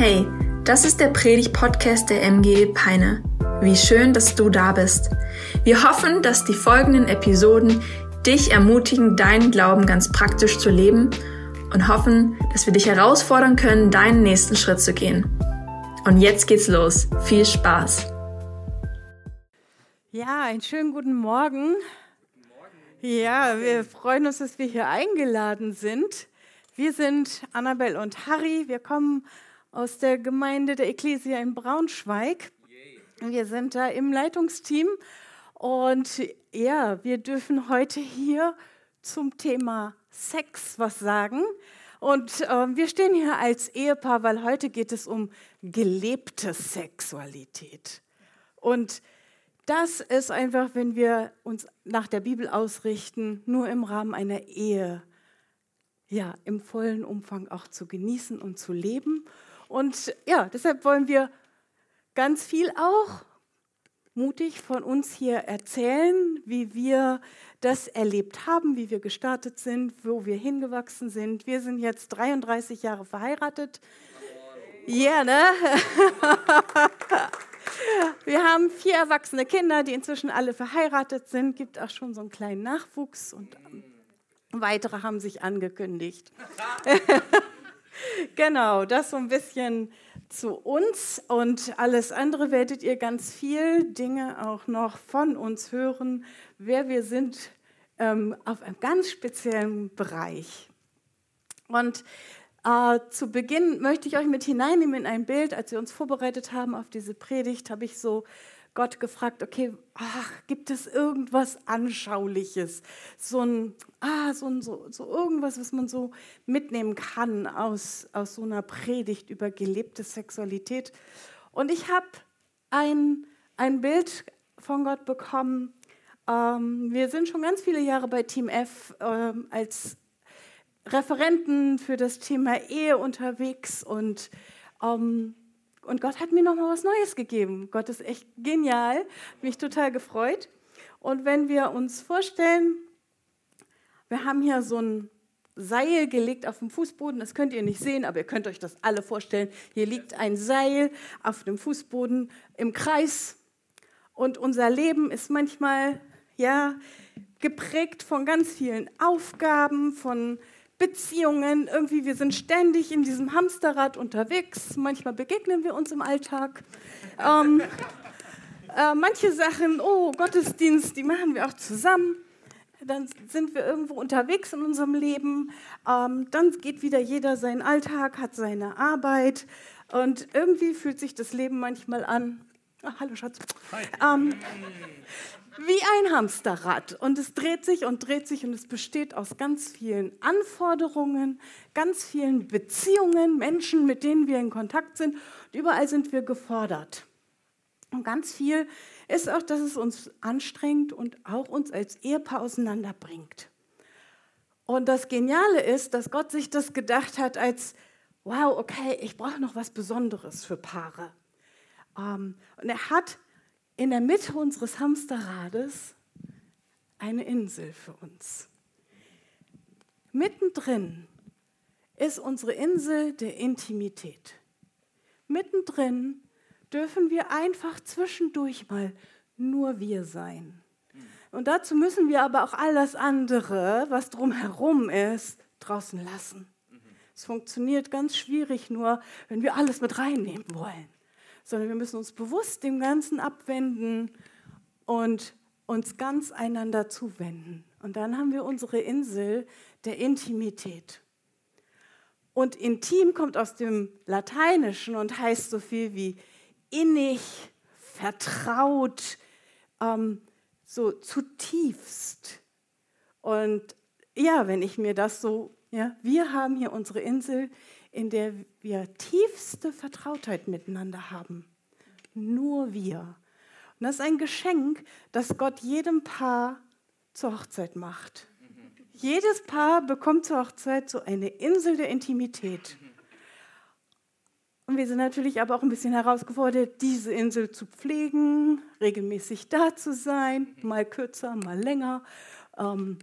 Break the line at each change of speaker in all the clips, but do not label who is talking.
Hey, das ist der Predig-Podcast der MG Peine. Wie schön, dass du da bist. Wir hoffen, dass die folgenden Episoden dich ermutigen, deinen Glauben ganz praktisch zu leben und hoffen, dass wir dich herausfordern können, deinen nächsten Schritt zu gehen. Und jetzt geht's los. Viel Spaß.
Ja, einen schönen guten Morgen. Ja, wir freuen uns, dass wir hier eingeladen sind. Wir sind Annabelle und Harry. Wir kommen aus der Gemeinde der Ecclesia in Braunschweig. Wir sind da im Leitungsteam und ja, wir dürfen heute hier zum Thema Sex was sagen. Und äh, wir stehen hier als Ehepaar, weil heute geht es um gelebte Sexualität. Und das ist einfach, wenn wir uns nach der Bibel ausrichten, nur im Rahmen einer Ehe, ja, im vollen Umfang auch zu genießen und zu leben. Und ja, deshalb wollen wir ganz viel auch mutig von uns hier erzählen, wie wir das erlebt haben, wie wir gestartet sind, wo wir hingewachsen sind. Wir sind jetzt 33 Jahre verheiratet. Ja, yeah, ne? Wir haben vier erwachsene Kinder, die inzwischen alle verheiratet sind. Gibt auch schon so einen kleinen Nachwuchs und weitere haben sich angekündigt. genau, das so ein bisschen zu uns und alles andere werdet ihr ganz viel Dinge auch noch von uns hören, wer wir sind ähm, auf einem ganz speziellen Bereich. Und äh, zu Beginn möchte ich euch mit hineinnehmen in ein Bild. Als wir uns vorbereitet haben auf diese Predigt, habe ich so Gott gefragt, okay, ach, gibt es irgendwas Anschauliches? So ein, ah, so, ein, so, so irgendwas, was man so mitnehmen kann aus, aus so einer Predigt über gelebte Sexualität. Und ich habe ein, ein Bild von Gott bekommen. Ähm, wir sind schon ganz viele Jahre bei Team F ähm, als Referenten für das Thema Ehe unterwegs und, ähm, und Gott hat mir noch mal was Neues gegeben. Gott ist echt genial, mich total gefreut. Und wenn wir uns vorstellen, wir haben hier so ein Seil gelegt auf dem Fußboden. Das könnt ihr nicht sehen, aber ihr könnt euch das alle vorstellen. Hier liegt ein Seil auf dem Fußboden im Kreis. Und unser Leben ist manchmal ja geprägt von ganz vielen Aufgaben, von Beziehungen, irgendwie, wir sind ständig in diesem Hamsterrad unterwegs. Manchmal begegnen wir uns im Alltag. Ähm, äh, manche Sachen, oh, Gottesdienst, die machen wir auch zusammen. Dann sind wir irgendwo unterwegs in unserem Leben. Ähm, dann geht wieder jeder seinen Alltag, hat seine Arbeit. Und irgendwie fühlt sich das Leben manchmal an. Ach, hallo Schatz. Ähm, wie ein Hamsterrad. Und es dreht sich und dreht sich und es besteht aus ganz vielen Anforderungen, ganz vielen Beziehungen, Menschen, mit denen wir in Kontakt sind. Und überall sind wir gefordert. Und ganz viel ist auch, dass es uns anstrengt und auch uns als Ehepaar auseinanderbringt. Und das Geniale ist, dass Gott sich das gedacht hat als, wow, okay, ich brauche noch was Besonderes für Paare. Ähm, und er hat in der Mitte unseres Hamsterrades eine Insel für uns. Mittendrin ist unsere Insel der Intimität. Mittendrin dürfen wir einfach zwischendurch mal nur wir sein. Und dazu müssen wir aber auch all das andere, was drumherum ist, draußen lassen. Es funktioniert ganz schwierig nur, wenn wir alles mit reinnehmen wollen sondern wir müssen uns bewusst dem Ganzen abwenden und uns ganz einander zuwenden. Und dann haben wir unsere Insel der Intimität. Und intim kommt aus dem Lateinischen und heißt so viel wie innig, vertraut, ähm, so zutiefst. Und ja, wenn ich mir das so, ja, wir haben hier unsere Insel, in der wir tiefste Vertrautheit miteinander haben. Nur wir. Und das ist ein Geschenk, das Gott jedem Paar zur Hochzeit macht. Jedes Paar bekommt zur Hochzeit so eine Insel der Intimität. Und wir sind natürlich aber auch ein bisschen herausgefordert, diese Insel zu pflegen, regelmäßig da zu sein, mal kürzer, mal länger. Ähm,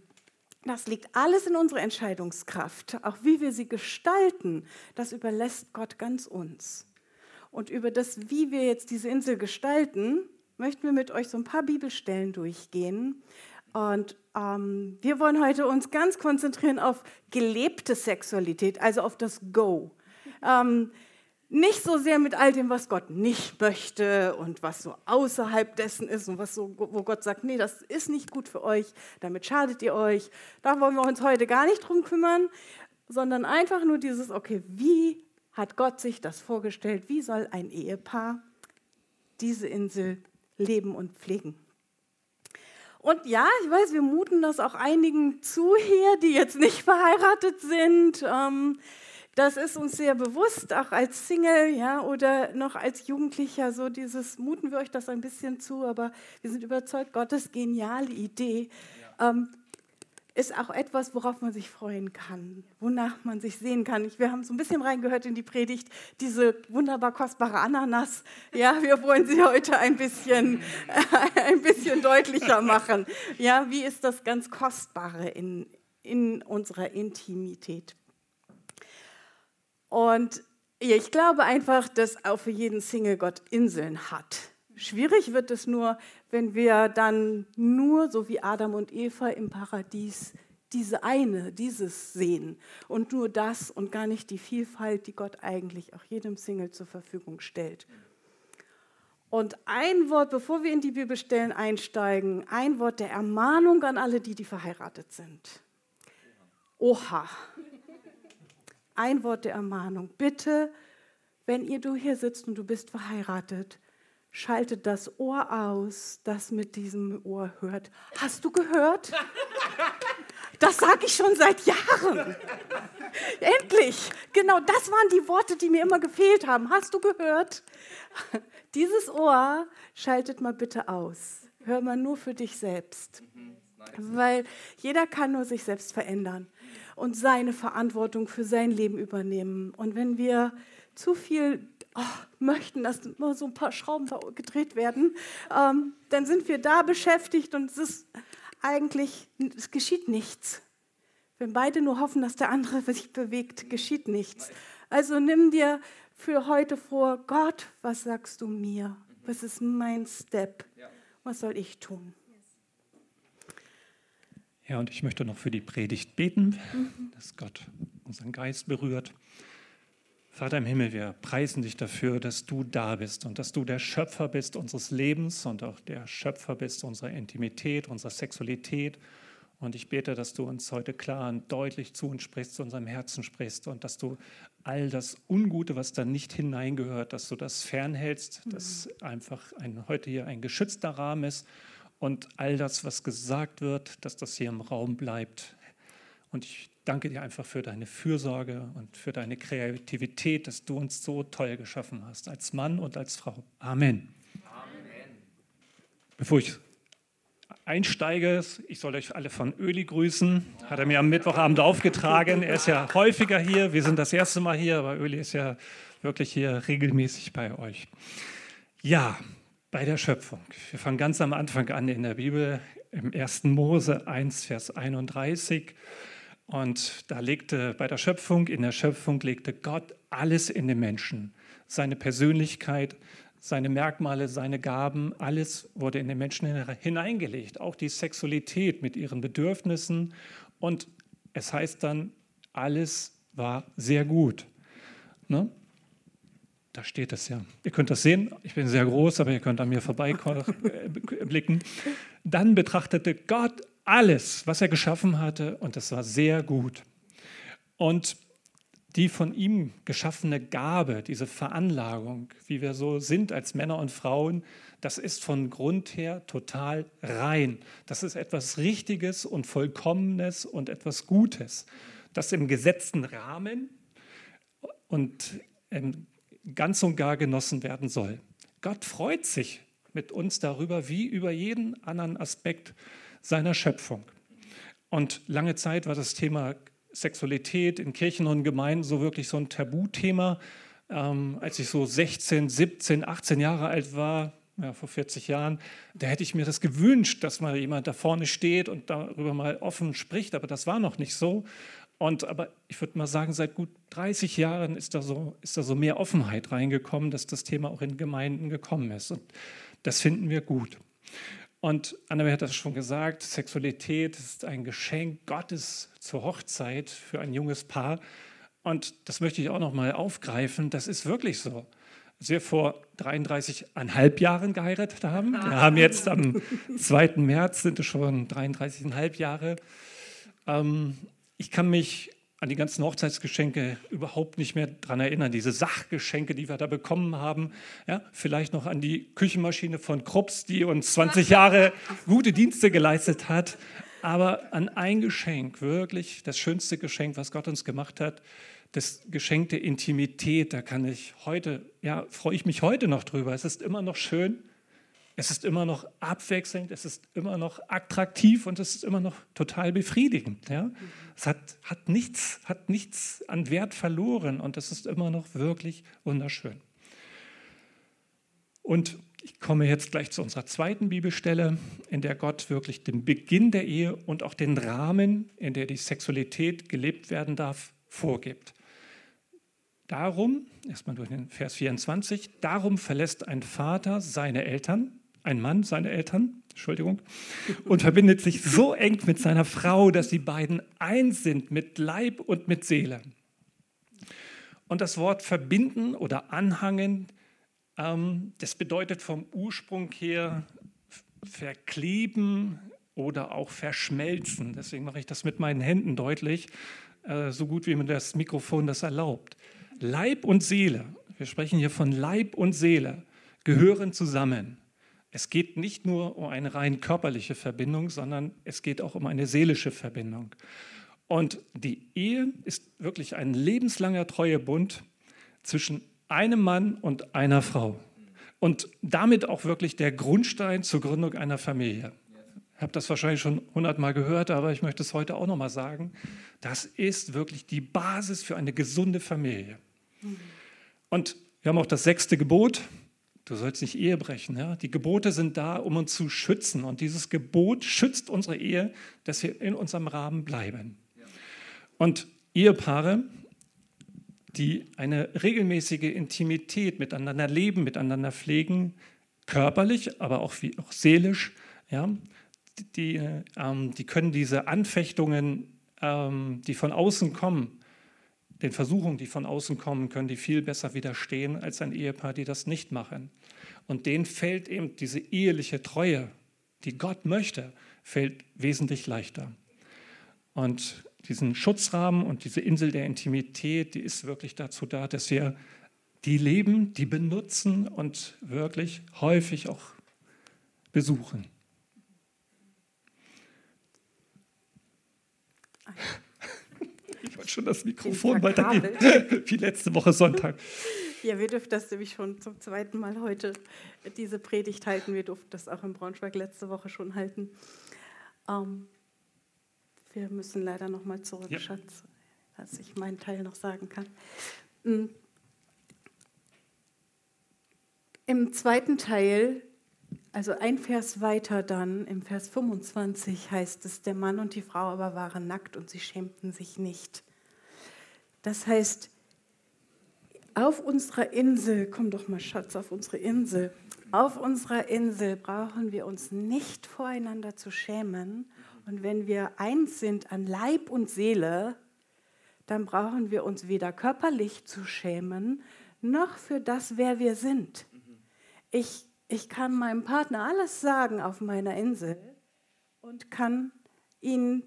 das liegt alles in unserer Entscheidungskraft. Auch wie wir sie gestalten, das überlässt Gott ganz uns. Und über das, wie wir jetzt diese Insel gestalten, möchten wir mit euch so ein paar Bibelstellen durchgehen. Und ähm, wir wollen heute uns ganz konzentrieren auf gelebte Sexualität, also auf das Go. Ähm, nicht so sehr mit all dem, was Gott nicht möchte und was so außerhalb dessen ist und was so, wo Gott sagt, nee, das ist nicht gut für euch, damit schadet ihr euch. Da wollen wir uns heute gar nicht drum kümmern, sondern einfach nur dieses, okay, wie hat Gott sich das vorgestellt? Wie soll ein Ehepaar diese Insel leben und pflegen? Und ja, ich weiß, wir muten das auch einigen zu hier, die jetzt nicht verheiratet sind. Ähm, das ist uns sehr bewusst, auch als Single ja, oder noch als Jugendlicher, so dieses, muten wir euch das ein bisschen zu, aber wir sind überzeugt, Gottes geniale Idee ja. ähm, ist auch etwas, worauf man sich freuen kann, wonach man sich sehen kann. Ich, wir haben so ein bisschen reingehört in die Predigt, diese wunderbar kostbare Ananas. Ja, wir wollen sie heute ein bisschen, äh, ein bisschen deutlicher machen. Ja, wie ist das ganz Kostbare in, in unserer Intimität? Und ich glaube einfach, dass auch für jeden Single Gott Inseln hat. Schwierig wird es nur, wenn wir dann nur, so wie Adam und Eva im Paradies, diese eine, dieses sehen und nur das und gar nicht die Vielfalt, die Gott eigentlich auch jedem Single zur Verfügung stellt. Und ein Wort, bevor wir in die Bibelstellen einsteigen, ein Wort der Ermahnung an alle, die, die verheiratet sind. Oha ein Wort der Ermahnung. Bitte, wenn ihr du hier sitzt und du bist verheiratet, schaltet das Ohr aus, das mit diesem Ohr hört. Hast du gehört? Das sage ich schon seit Jahren. Endlich. Genau, das waren die Worte, die mir immer gefehlt haben. Hast du gehört? Dieses Ohr schaltet mal bitte aus. Hör mal nur für dich selbst. Mhm, Weil jeder kann nur sich selbst verändern und seine Verantwortung für sein Leben übernehmen. Und wenn wir zu viel oh, möchten, dass nur so ein paar Schrauben gedreht werden, ähm, dann sind wir da beschäftigt und es ist eigentlich, es geschieht nichts. Wenn beide nur hoffen, dass der andere sich bewegt, geschieht nichts. Also nimm dir für heute vor, Gott, was sagst du mir? Was ist mein Step? Was soll ich tun?
Ja, und ich möchte noch für die Predigt beten, mhm. dass Gott unseren Geist berührt. Vater im Himmel, wir preisen dich dafür, dass du da bist und dass du der Schöpfer bist unseres Lebens und auch der Schöpfer bist unserer Intimität, unserer Sexualität. Und ich bete, dass du uns heute klar und deutlich zu uns sprichst, zu unserem Herzen sprichst und dass du all das Ungute, was da nicht hineingehört, dass du das fernhältst, mhm. dass einfach ein, heute hier ein geschützter Rahmen ist und all das, was gesagt wird, dass das hier im Raum bleibt. Und ich danke dir einfach für deine Fürsorge und für deine Kreativität, dass du uns so toll geschaffen hast, als Mann und als Frau. Amen. Amen. Bevor ich einsteige, ich soll euch alle von Öli grüßen. Hat er mir am Mittwochabend aufgetragen. Er ist ja häufiger hier. Wir sind das erste Mal hier, aber Öli ist ja wirklich hier regelmäßig bei euch. Ja, bei der Schöpfung. Wir fangen ganz am Anfang an in der Bibel, im 1. Mose 1, Vers 31. Und da legte bei der Schöpfung, in der Schöpfung legte Gott alles in den Menschen. Seine Persönlichkeit, seine Merkmale, seine Gaben, alles wurde in den Menschen hineingelegt. Auch die Sexualität mit ihren Bedürfnissen. Und es heißt dann, alles war sehr gut. Ne? Da steht es ja. Ihr könnt das sehen. Ich bin sehr groß, aber ihr könnt an mir vorbeiblicken. Dann betrachtete Gott alles, was er geschaffen hatte, und es war sehr gut. Und die von ihm geschaffene Gabe, diese Veranlagung, wie wir so sind als Männer und Frauen, das ist von Grund her total rein. Das ist etwas Richtiges und Vollkommenes und etwas Gutes, das im gesetzten Rahmen und ganz und gar genossen werden soll. Gott freut sich mit uns darüber, wie über jeden anderen Aspekt seiner Schöpfung. Und lange Zeit war das Thema Sexualität in Kirchen und Gemeinden so wirklich so ein Tabuthema. Ähm, als ich so 16, 17, 18 Jahre alt war, ja, vor 40 Jahren, da hätte ich mir das gewünscht, dass mal jemand da vorne steht und darüber mal offen spricht, aber das war noch nicht so. Und aber ich würde mal sagen, seit gut 30 Jahren ist da, so, ist da so mehr Offenheit reingekommen, dass das Thema auch in Gemeinden gekommen ist. Und das finden wir gut. Und Annabelle hat das schon gesagt, Sexualität ist ein Geschenk Gottes zur Hochzeit für ein junges Paar. Und das möchte ich auch noch mal aufgreifen. Das ist wirklich so. Als wir vor 33,5 Jahren geheiratet haben, wir haben jetzt am 2. März, sind es schon 33,5 Jahre. Ähm, ich kann mich an die ganzen Hochzeitsgeschenke überhaupt nicht mehr daran erinnern. Diese Sachgeschenke, die wir da bekommen haben. Ja, vielleicht noch an die Küchenmaschine von Krups, die uns 20 Jahre gute Dienste geleistet hat. Aber an ein Geschenk, wirklich das schönste Geschenk, was Gott uns gemacht hat, das Geschenk der Intimität, da kann ich heute, ja, freue ich mich heute noch drüber. Es ist immer noch schön, es ist immer noch abwechselnd, es ist immer noch attraktiv und es ist immer noch total befriedigend. Ja? Es hat, hat, nichts, hat nichts an Wert verloren und es ist immer noch wirklich wunderschön. Und ich komme jetzt gleich zu unserer zweiten Bibelstelle, in der Gott wirklich den Beginn der Ehe und auch den Rahmen, in der die Sexualität gelebt werden darf, vorgibt. Darum, erstmal durch den Vers 24, darum verlässt ein Vater seine Eltern ein Mann, seine Eltern, Entschuldigung, und verbindet sich so eng mit seiner Frau, dass die beiden eins sind mit Leib und mit Seele. Und das Wort verbinden oder anhangen, ähm, das bedeutet vom Ursprung her verkleben oder auch verschmelzen. Deswegen mache ich das mit meinen Händen deutlich, äh, so gut wie mir das Mikrofon das erlaubt. Leib und Seele, wir sprechen hier von Leib und Seele, gehören zusammen. Es geht nicht nur um eine rein körperliche Verbindung, sondern es geht auch um eine seelische Verbindung. Und die Ehe ist wirklich ein lebenslanger Treuebund zwischen einem Mann und einer Frau. Und damit auch wirklich der Grundstein zur Gründung einer Familie. Ich habe das wahrscheinlich schon hundertmal gehört, aber ich möchte es heute auch noch mal sagen. Das ist wirklich die Basis für eine gesunde Familie. Und wir haben auch das sechste Gebot, Du sollst nicht Ehe brechen. Ja? Die Gebote sind da, um uns zu schützen. Und dieses Gebot schützt unsere Ehe, dass wir in unserem Rahmen bleiben. Und Ehepaare, die eine regelmäßige Intimität miteinander leben, miteinander pflegen, körperlich, aber auch, wie, auch seelisch, ja, die, ähm, die können diese Anfechtungen, ähm, die von außen kommen, den Versuchungen, die von außen kommen, können die viel besser widerstehen als ein Ehepaar, die das nicht machen. Und denen fällt eben diese eheliche Treue, die Gott möchte, fällt wesentlich leichter. Und diesen Schutzrahmen und diese Insel der Intimität, die ist wirklich dazu da, dass wir die leben, die benutzen und wirklich häufig auch besuchen. Schon das Mikrofon weitergeben, wie letzte Woche Sonntag.
Ja, wir dürfen das nämlich schon zum zweiten Mal heute diese Predigt halten. Wir durften das auch in Braunschweig letzte Woche schon halten. Ähm, wir müssen leider noch mal zurück, ja. Schatz, dass ich meinen Teil noch sagen kann. Mm. Im zweiten Teil, also ein Vers weiter dann, im Vers 25 heißt es, der Mann und die Frau aber waren nackt und sie schämten sich nicht. Das heißt, auf unserer Insel, komm doch mal Schatz, auf unsere Insel, auf unserer Insel brauchen wir uns nicht voreinander zu schämen. Und wenn wir eins sind an Leib und Seele, dann brauchen wir uns weder körperlich zu schämen, noch für das, wer wir sind. Ich, ich kann meinem Partner alles sagen auf meiner Insel und kann ihn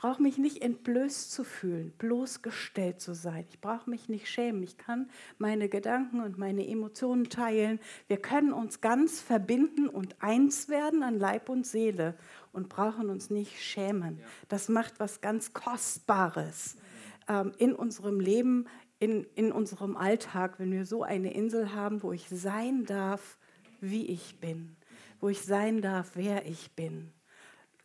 brauche mich nicht entblößt zu fühlen, bloßgestellt zu sein. Ich brauche mich nicht schämen. Ich kann meine Gedanken und meine Emotionen teilen. Wir können uns ganz verbinden und eins werden an Leib und Seele und brauchen uns nicht schämen. Das macht was ganz Kostbares ähm, in unserem Leben, in, in unserem Alltag, wenn wir so eine Insel haben, wo ich sein darf, wie ich bin, wo ich sein darf, wer ich bin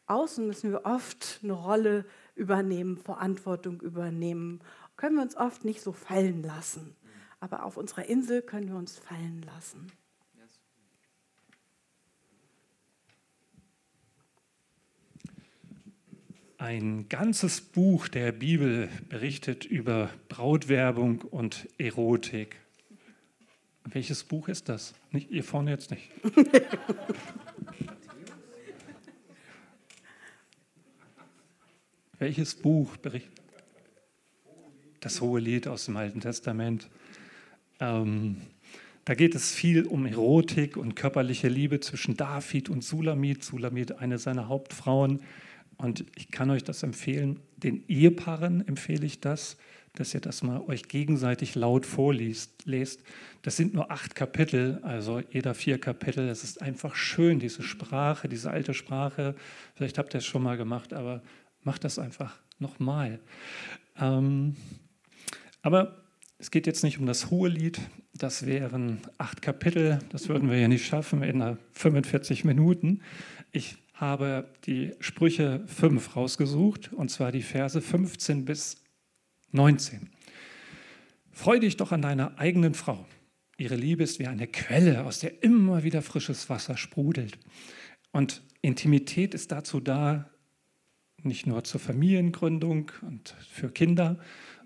außen müssen wir oft eine Rolle übernehmen, Verantwortung übernehmen, können wir uns oft nicht so fallen lassen. Aber auf unserer Insel können wir uns fallen lassen.
Ein ganzes Buch der Bibel berichtet über Brautwerbung und Erotik. Welches Buch ist das? Nicht, ihr vorne jetzt nicht. Welches Buch berichtet? Das Hohe Lied aus dem Alten Testament. Ähm, da geht es viel um Erotik und körperliche Liebe zwischen David und Sulamit. Sulamit, eine seiner Hauptfrauen. Und ich kann euch das empfehlen. Den Ehepaaren empfehle ich das, dass ihr das mal euch gegenseitig laut vorliest. Lest. Das sind nur acht Kapitel, also jeder vier Kapitel. Es ist einfach schön, diese Sprache, diese alte Sprache. Vielleicht habt ihr es schon mal gemacht, aber macht das einfach nochmal. Ähm, aber es geht jetzt nicht um das hohe Lied, das wären acht Kapitel, das würden wir ja nicht schaffen in 45 Minuten. Ich habe die Sprüche 5 rausgesucht, und zwar die Verse 15 bis 19. Freu dich doch an deiner eigenen Frau. Ihre Liebe ist wie eine Quelle, aus der immer wieder frisches Wasser sprudelt. Und Intimität ist dazu da, nicht nur zur Familiengründung und für Kinder,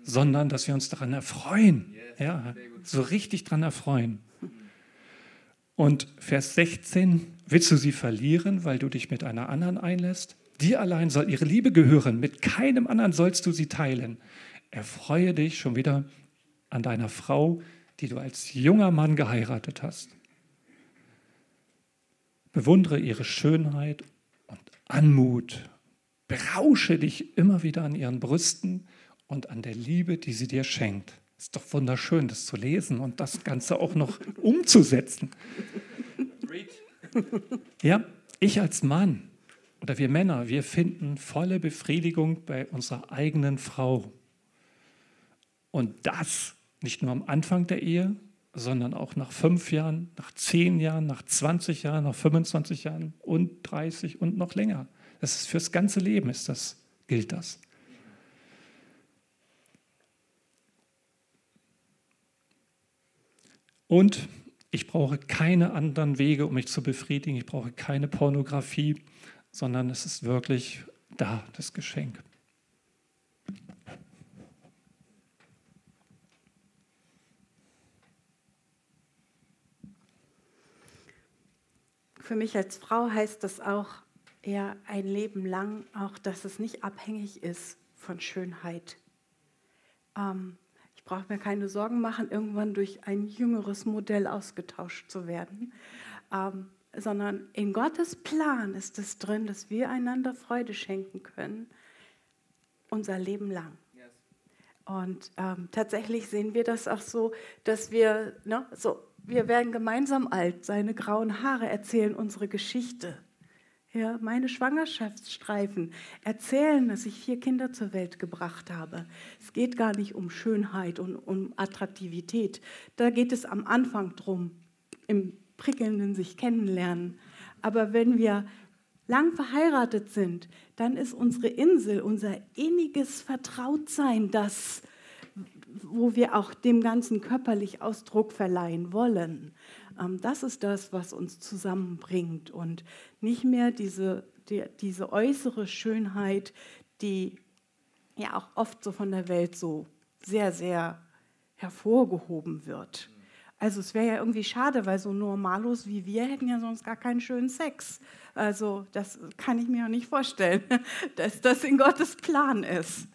sondern dass wir uns daran erfreuen. Ja, so richtig daran erfreuen. Und Vers 16, willst du sie verlieren, weil du dich mit einer anderen einlässt? Dir allein soll ihre Liebe gehören, mit keinem anderen sollst du sie teilen. Erfreue dich schon wieder an deiner Frau, die du als junger Mann geheiratet hast. Bewundere ihre Schönheit und Anmut. Berausche dich immer wieder an ihren Brüsten und an der Liebe, die sie dir schenkt. Ist doch wunderschön, das zu lesen und das Ganze auch noch umzusetzen. Ja, ich als Mann oder wir Männer, wir finden volle Befriedigung bei unserer eigenen Frau. Und das nicht nur am Anfang der Ehe, sondern auch nach fünf Jahren, nach zehn Jahren, nach 20 Jahren, nach 25 Jahren und 30 und noch länger. Das ist fürs ganze Leben ist das, gilt das. Und ich brauche keine anderen Wege, um mich zu befriedigen. Ich brauche keine Pornografie, sondern es ist wirklich da, das Geschenk.
Für mich als Frau heißt das auch eher ein Leben lang, auch dass es nicht abhängig ist von Schönheit. Ähm, ich brauche mir keine Sorgen machen, irgendwann durch ein jüngeres Modell ausgetauscht zu werden, ähm, sondern in Gottes Plan ist es drin, dass wir einander Freude schenken können, unser Leben lang. Und ähm, tatsächlich sehen wir das auch so, dass wir, ne, so, wir werden gemeinsam alt, seine grauen Haare erzählen unsere Geschichte. Ja, meine Schwangerschaftsstreifen erzählen, dass ich vier Kinder zur Welt gebracht habe. Es geht gar nicht um Schönheit und um Attraktivität. Da geht es am Anfang drum, im prickelnden sich kennenlernen. Aber wenn wir lang verheiratet sind, dann ist unsere Insel, unser inniges Vertrautsein das, wo wir auch dem Ganzen körperlich Ausdruck verleihen wollen. Ähm, das ist das, was uns zusammenbringt und nicht mehr diese, die, diese äußere Schönheit, die ja auch oft so von der Welt so sehr, sehr hervorgehoben wird. Also es wäre ja irgendwie schade, weil so Normalos wie wir hätten ja sonst gar keinen schönen Sex. Also das kann ich mir auch nicht vorstellen, dass das in Gottes Plan ist.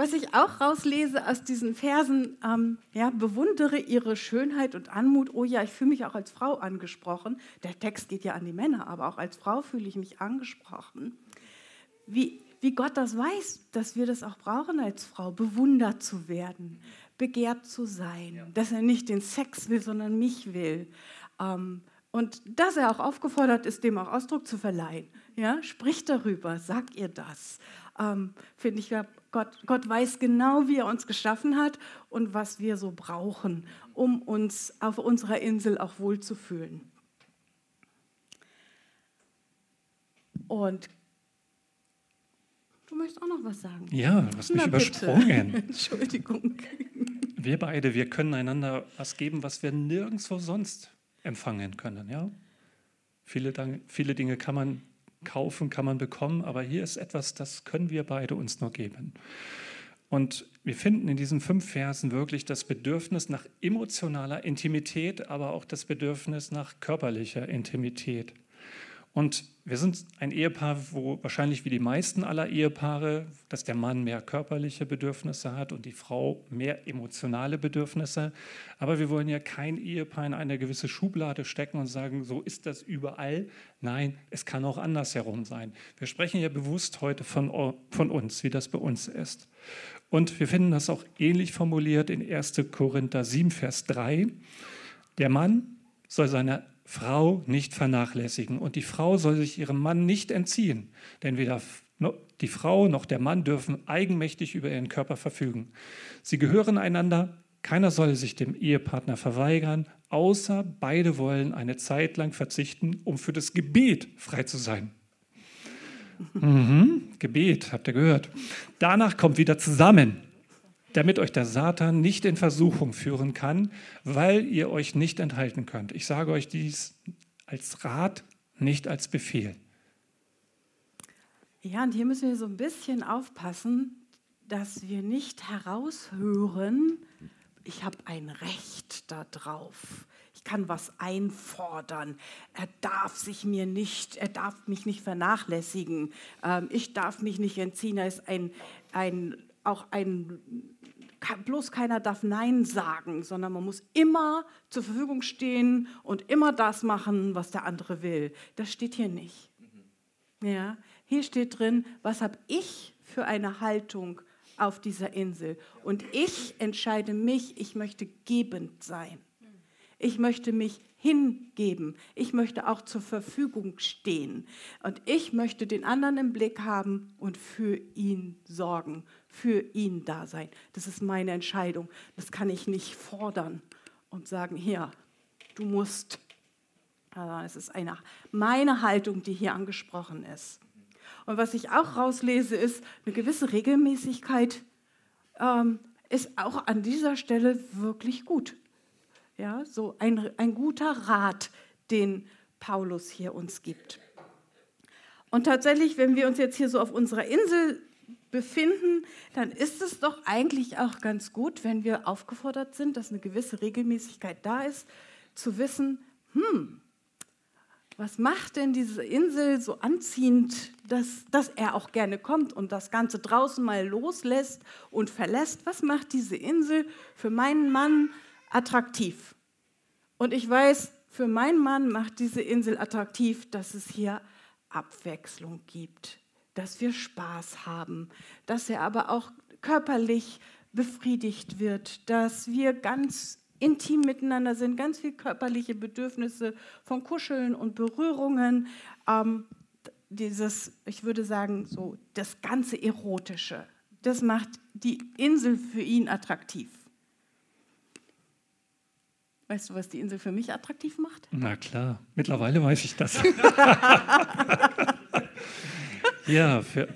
Was ich auch rauslese aus diesen Versen, ähm, ja, bewundere ihre Schönheit und Anmut. Oh ja, ich fühle mich auch als Frau angesprochen. Der Text geht ja an die Männer, aber auch als Frau fühle ich mich angesprochen. Wie, wie Gott das weiß, dass wir das auch brauchen als Frau, bewundert zu werden, begehrt zu sein, ja. dass er nicht den Sex will, sondern mich will. Ähm, und dass er auch aufgefordert ist, dem auch Ausdruck zu verleihen. Ja, spricht darüber, sagt ihr das. Ähm, Finde ich Gott, Gott weiß genau, wie er uns geschaffen hat und was wir so brauchen, um uns auf unserer Insel auch wohlzufühlen. Und du möchtest auch noch was sagen?
Ja, du hast mich Na, übersprungen.
Entschuldigung.
Wir beide, wir können einander was geben, was wir nirgendwo sonst empfangen können. Ja? Viele, viele Dinge kann man kaufen, kann man bekommen, aber hier ist etwas, das können wir beide uns nur geben. Und wir finden in diesen fünf Versen wirklich das Bedürfnis nach emotionaler Intimität, aber auch das Bedürfnis nach körperlicher Intimität. Und wir sind ein Ehepaar, wo wahrscheinlich wie die meisten aller Ehepaare, dass der Mann mehr körperliche Bedürfnisse hat und die Frau mehr emotionale Bedürfnisse. Aber wir wollen ja kein Ehepaar in eine gewisse Schublade stecken und sagen, so ist das überall. Nein, es kann auch andersherum sein. Wir sprechen ja bewusst heute von, von uns, wie das bei uns ist. Und wir finden das auch ähnlich formuliert in 1. Korinther 7, Vers 3. Der Mann soll seine Frau nicht vernachlässigen und die Frau soll sich ihrem Mann nicht entziehen, denn weder die Frau noch der Mann dürfen eigenmächtig über ihren Körper verfügen. Sie gehören einander, keiner soll sich dem Ehepartner verweigern, außer beide wollen eine Zeit lang verzichten, um für das Gebet frei zu sein. Mhm, Gebet, habt ihr gehört. Danach kommt wieder zusammen damit euch der Satan nicht in Versuchung führen kann, weil ihr euch nicht enthalten könnt. Ich sage euch dies als Rat, nicht als Befehl.
Ja, und hier müssen wir so ein bisschen aufpassen, dass wir nicht heraushören, ich habe ein Recht darauf. Ich kann was einfordern. Er darf sich mir nicht, er darf mich nicht vernachlässigen. Ähm, ich darf mich nicht entziehen. Er ist ein, ein, auch ein bloß keiner darf Nein sagen, sondern man muss immer zur Verfügung stehen und immer das machen, was der andere will. Das steht hier nicht. Ja, hier steht drin, was habe ich für eine Haltung auf dieser Insel? Und ich entscheide mich, ich möchte gebend sein. Ich möchte mich hingeben. Ich möchte auch zur Verfügung stehen. Und ich möchte den anderen im Blick haben und für ihn sorgen, für ihn da sein. Das ist meine Entscheidung. Das kann ich nicht fordern und sagen, hier, du musst. Es ist eine, meine Haltung, die hier angesprochen ist. Und was ich auch rauslese, ist eine gewisse Regelmäßigkeit ähm, ist auch an dieser Stelle wirklich gut. Ja, so ein, ein guter Rat, den Paulus hier uns gibt. Und tatsächlich, wenn wir uns jetzt hier so auf unserer Insel befinden, dann ist es doch eigentlich auch ganz gut, wenn wir aufgefordert sind, dass eine gewisse Regelmäßigkeit da ist, zu wissen, hm, was macht denn diese Insel so anziehend, dass, dass er auch gerne kommt und das Ganze draußen mal loslässt und verlässt? Was macht diese Insel für meinen Mann attraktiv. Und ich weiß, für meinen Mann macht diese Insel attraktiv, dass es hier Abwechslung gibt, dass wir Spaß haben, dass er aber auch körperlich befriedigt wird, dass wir ganz intim miteinander sind, ganz viele körperliche Bedürfnisse von Kuscheln und Berührungen, ähm, dieses, ich würde sagen, so das ganze Erotische, das macht die Insel für ihn attraktiv. Weißt du, was die Insel für mich attraktiv macht?
Na klar, mittlerweile weiß ich das. ja, für,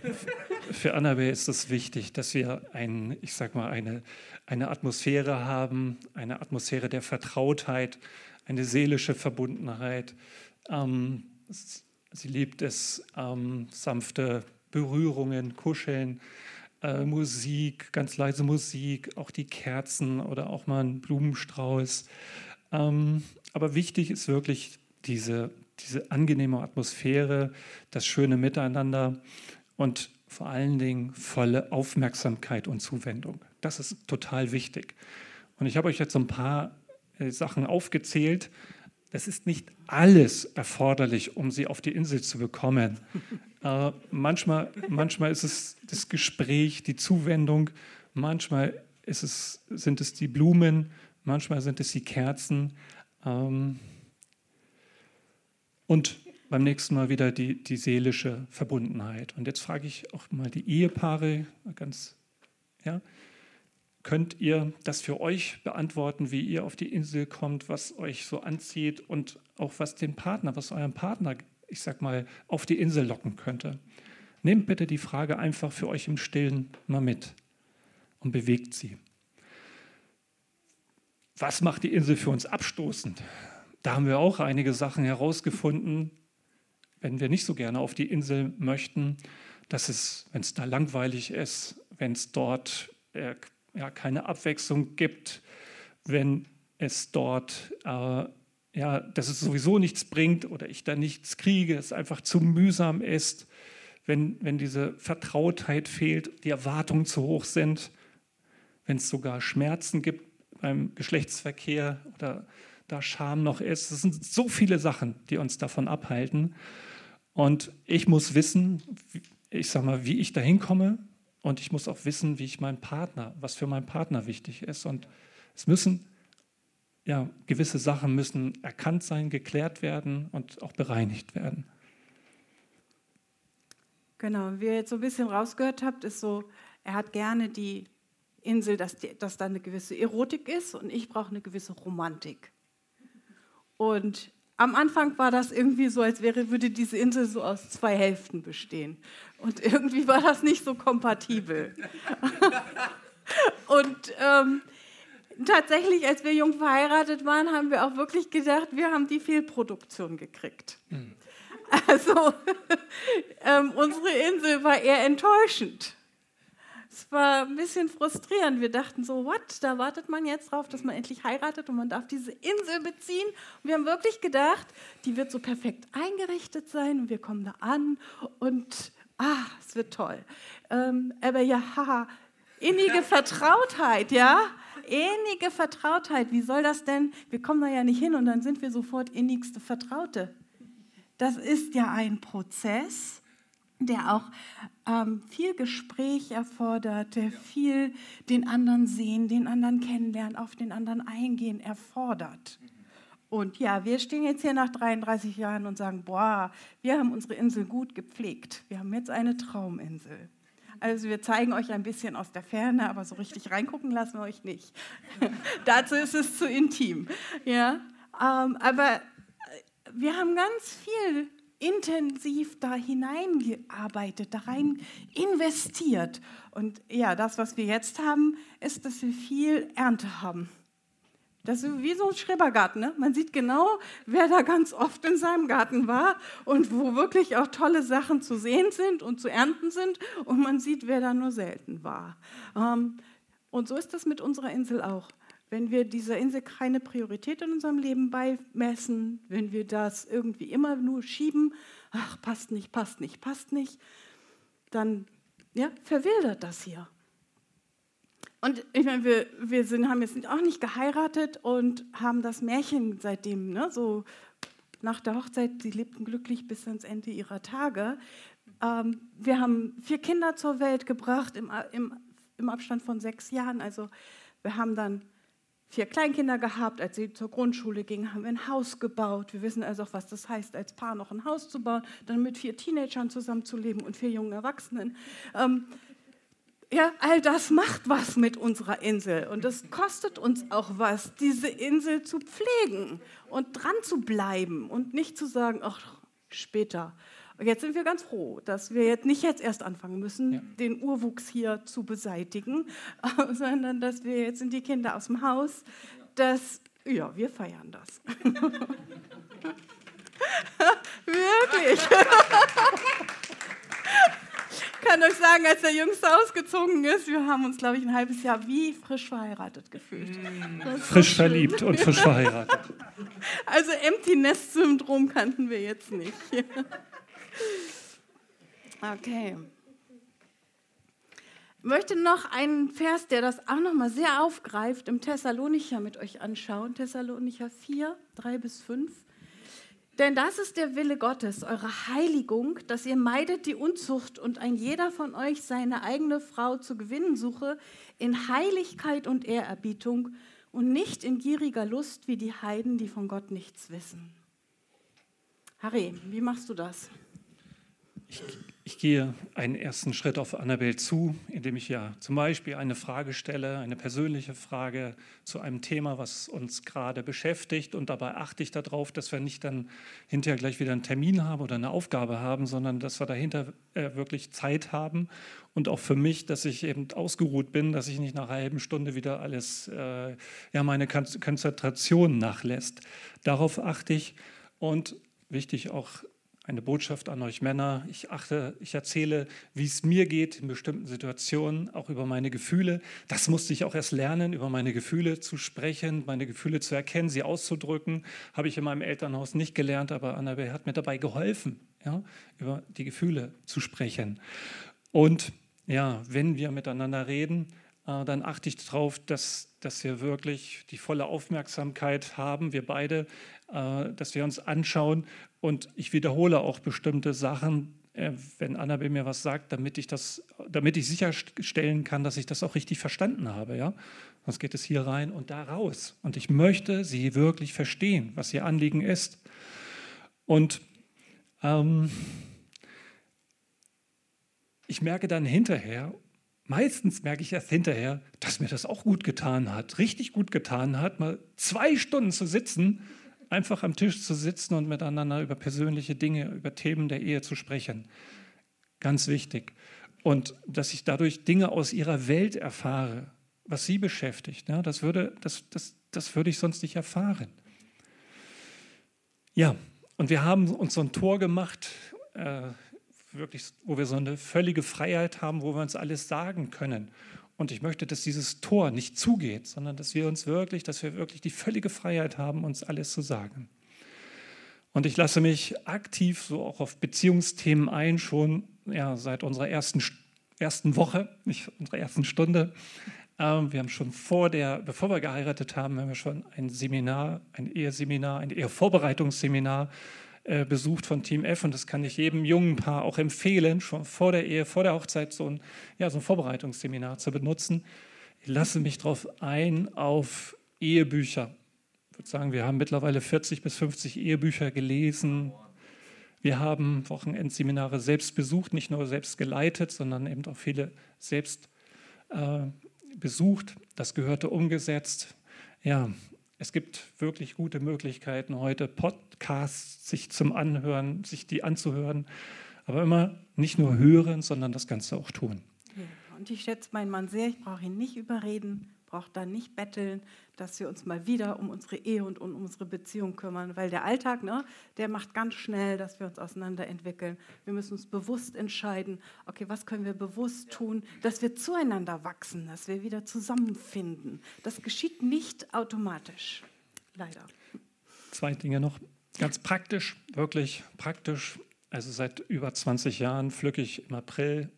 für Annabelle ist es wichtig, dass wir ein, ich sag mal, eine, eine Atmosphäre haben, eine Atmosphäre der Vertrautheit, eine seelische Verbundenheit. Ähm, sie liebt es, ähm, sanfte Berührungen, Kuscheln, äh, Musik, ganz leise Musik, auch die Kerzen oder auch mal ein Blumenstrauß. Ähm, aber wichtig ist wirklich diese, diese angenehme Atmosphäre, das schöne Miteinander und vor allen Dingen volle Aufmerksamkeit und Zuwendung. Das ist total wichtig. Und ich habe euch jetzt so ein paar äh, Sachen aufgezählt. Es ist nicht alles erforderlich, um sie auf die Insel zu bekommen. Äh, manchmal, manchmal ist es das Gespräch, die Zuwendung, manchmal es, sind es die Blumen, manchmal sind es die Kerzen. Ähm, und beim nächsten Mal wieder die, die seelische Verbundenheit. Und jetzt frage ich auch mal die Ehepaare ganz, ja, könnt ihr das für euch beantworten, wie ihr auf die Insel kommt, was euch so anzieht und auch was den Partner, was eurem Partner, ich sag mal, auf die Insel locken könnte? Nehmt bitte die Frage einfach für euch im Stillen mal mit und bewegt sie. Was macht die Insel für uns abstoßend? Da haben wir auch einige Sachen herausgefunden. wenn wir nicht so gerne auf die Insel möchten, dass es, wenn es da langweilig ist, wenn es dort äh, ja, keine Abwechslung gibt, wenn es dort, äh, ja, dass es sowieso nichts bringt oder ich da nichts kriege, es einfach zu mühsam ist, wenn, wenn diese Vertrautheit fehlt, die Erwartungen zu hoch sind, wenn es sogar Schmerzen gibt beim Geschlechtsverkehr oder da Scham noch ist. Es sind so viele Sachen, die uns davon abhalten. Und ich muss wissen, ich sag mal, wie ich da hinkomme. Und ich muss auch wissen, wie ich meinen Partner, was für meinen Partner wichtig ist. Und es müssen, ja, gewisse Sachen müssen erkannt sein, geklärt werden und auch bereinigt werden.
Genau, wie ihr jetzt so ein bisschen rausgehört habt, ist so, er hat gerne die Insel, dass, die, dass da eine gewisse Erotik ist und ich brauche eine gewisse Romantik. Und am Anfang war das irgendwie so, als wäre, würde diese Insel so aus zwei Hälften bestehen. Und irgendwie war das nicht so kompatibel. und ähm, tatsächlich, als wir jung verheiratet waren, haben wir auch wirklich gedacht, wir haben die Fehlproduktion gekriegt. Mhm. Also ähm, unsere Insel war eher enttäuschend. Es war ein bisschen frustrierend. Wir dachten so, what? Da wartet man jetzt drauf, dass man endlich heiratet und man darf diese Insel beziehen. Und wir haben wirklich gedacht, die wird so perfekt eingerichtet sein und wir kommen da an und ah, es wird toll. Ähm, aber ja, haha, innige Vertrautheit, ja? Innige Vertrautheit, wie soll das denn? Wir kommen da ja nicht hin und dann sind wir sofort innigste Vertraute. Das ist ja ein Prozess der auch ähm, viel Gespräch erfordert, der viel den anderen sehen, den anderen kennenlernen, auf den anderen eingehen erfordert. Und ja, wir stehen jetzt hier nach 33 Jahren und sagen, boah, wir haben unsere Insel gut gepflegt. Wir haben jetzt eine Trauminsel. Also wir zeigen euch ein bisschen aus der Ferne, aber so richtig reingucken lassen wir euch nicht. Dazu ist es zu intim. Ja? Ähm, aber wir haben ganz viel intensiv da hineingearbeitet, da rein investiert. Und ja, das, was wir jetzt haben, ist, dass wir viel Ernte haben. Das ist wie so ein Schrebergarten. Ne? Man sieht genau, wer da ganz oft in seinem Garten war und wo wirklich auch tolle Sachen zu sehen sind und zu ernten sind. Und man sieht, wer da nur selten war. Ähm, und so ist das mit unserer Insel auch. Wenn wir dieser Insel keine Priorität in unserem Leben beimessen, wenn wir das irgendwie immer nur schieben, ach, passt nicht, passt nicht, passt nicht, dann ja, verwildert das hier. Und ich meine, wir, wir sind, haben jetzt auch nicht geheiratet und haben das Märchen seitdem, ne, so nach der Hochzeit, sie lebten glücklich bis ans Ende ihrer Tage. Ähm, wir haben vier Kinder zur Welt gebracht im, im, im Abstand von sechs Jahren. Also wir haben dann vier Kleinkinder gehabt. Als sie zur Grundschule gingen, haben wir ein Haus gebaut. Wir wissen also auch, was das heißt, als Paar noch ein Haus zu bauen, dann mit vier Teenagern zusammenzuleben und vier jungen Erwachsenen. Ähm, ja, all das macht was mit unserer Insel und es kostet uns auch was, diese Insel zu pflegen und dran zu bleiben und nicht zu sagen, ach, später. Jetzt sind wir ganz froh, dass wir jetzt nicht jetzt erst anfangen müssen, ja. den Urwuchs hier zu beseitigen, sondern dass wir jetzt sind die Kinder aus dem Haus. Das, ja, wir feiern das. Wirklich. Ich kann euch sagen, als der Jüngste ausgezogen ist, wir haben uns, glaube ich, ein halbes Jahr wie frisch verheiratet gefühlt.
Mm. Frisch so verliebt und frisch verheiratet.
Also Empty Nest Syndrom kannten wir jetzt nicht. Okay. Ich möchte noch einen Vers, der das auch noch mal sehr aufgreift, im Thessalonicher mit euch anschauen. Thessalonicher 4, 3 bis 5. Denn das ist der Wille Gottes, eure Heiligung, dass ihr meidet die Unzucht und ein jeder von euch seine eigene Frau zu gewinnen suche, in Heiligkeit und Ehrerbietung und nicht in gieriger Lust wie die Heiden, die von Gott nichts wissen. Harry, wie machst du das?
Ich, ich, gehe einen ersten Schritt auf Annabelle zu, indem ich ja zum Beispiel eine Frage stelle, eine persönliche Frage zu einem Thema, was uns gerade beschäftigt. Und dabei achte ich darauf, dass wir nicht dann hinterher gleich wieder einen Termin haben oder eine Aufgabe haben, sondern dass wir dahinter äh, wirklich Zeit haben. Und auch für mich, dass ich eben ausgeruht bin, dass ich nicht nach einer halben Stunde wieder alles, äh, ja, meine Konzentration nachlässt. Darauf achte ich. Und wichtig auch eine Botschaft an euch Männer. Ich achte, ich erzähle, wie es mir geht in bestimmten Situationen, auch über meine Gefühle. Das musste ich auch erst lernen, über meine Gefühle zu sprechen, meine Gefühle zu erkennen, sie auszudrücken. Habe ich in meinem Elternhaus nicht gelernt, aber Annabelle hat mir dabei geholfen, ja, über die Gefühle zu sprechen. Und ja, wenn wir miteinander reden, äh, dann achte ich darauf, dass, dass wir wirklich die volle Aufmerksamkeit haben, wir beide, äh, dass wir uns anschauen und ich wiederhole auch bestimmte Sachen, äh, wenn Annabelle mir was sagt, damit ich, das, damit ich sicherstellen kann, dass ich das auch richtig verstanden habe. Ja? Sonst geht es hier rein und da raus. Und ich möchte sie wirklich verstehen, was ihr Anliegen ist. Und ähm, ich merke dann hinterher, meistens merke ich erst hinterher, dass mir das auch gut getan hat, richtig gut getan hat, mal zwei Stunden zu sitzen einfach am Tisch zu sitzen und miteinander über persönliche Dinge, über Themen der Ehe zu sprechen. Ganz wichtig. Und dass ich dadurch Dinge aus ihrer Welt erfahre, was sie beschäftigt, ja, das, würde, das, das, das würde ich sonst nicht erfahren. Ja, und wir haben uns so ein Tor gemacht, äh, wirklich, wo wir so eine völlige Freiheit haben, wo wir uns alles sagen können. Und ich möchte, dass dieses Tor nicht zugeht, sondern dass wir uns wirklich, dass wir wirklich die völlige Freiheit haben, uns alles zu sagen. Und ich lasse mich aktiv so auch auf Beziehungsthemen ein, schon ja, seit unserer ersten, ersten Woche, nicht unserer ersten Stunde. Ähm, wir haben schon vor der, bevor wir geheiratet haben, haben wir schon ein Seminar, ein Eheseminar, ein Ehevorbereitungsseminar äh, besucht von Team F und das kann ich jedem jungen Paar auch empfehlen, schon vor der Ehe, vor der Hochzeit so ein, ja, so ein Vorbereitungsseminar zu benutzen. Ich lasse mich darauf ein auf Ehebücher. Ich würde sagen, wir haben mittlerweile 40 bis 50 Ehebücher gelesen. Wir haben Wochenendseminare selbst besucht, nicht nur selbst geleitet, sondern eben auch viele selbst äh, besucht, das Gehörte umgesetzt. Ja, es gibt wirklich gute Möglichkeiten heute, Podcasts sich zum Anhören, sich die anzuhören, aber immer nicht nur hören, sondern das Ganze auch tun.
Ja, und ich schätze meinen Mann sehr, ich brauche ihn nicht überreden, brauche da nicht betteln, dass wir uns mal wieder um unsere Ehe und um unsere Beziehung kümmern, weil der Alltag, ne, der macht ganz schnell, dass wir uns auseinanderentwickeln. Wir müssen uns bewusst entscheiden, okay, was können wir bewusst tun, dass wir zueinander wachsen, dass wir wieder zusammenfinden. Das geschieht nicht automatisch, leider.
Zwei Dinge noch, ganz praktisch, wirklich praktisch. Also seit über 20 Jahren pflücke ich im April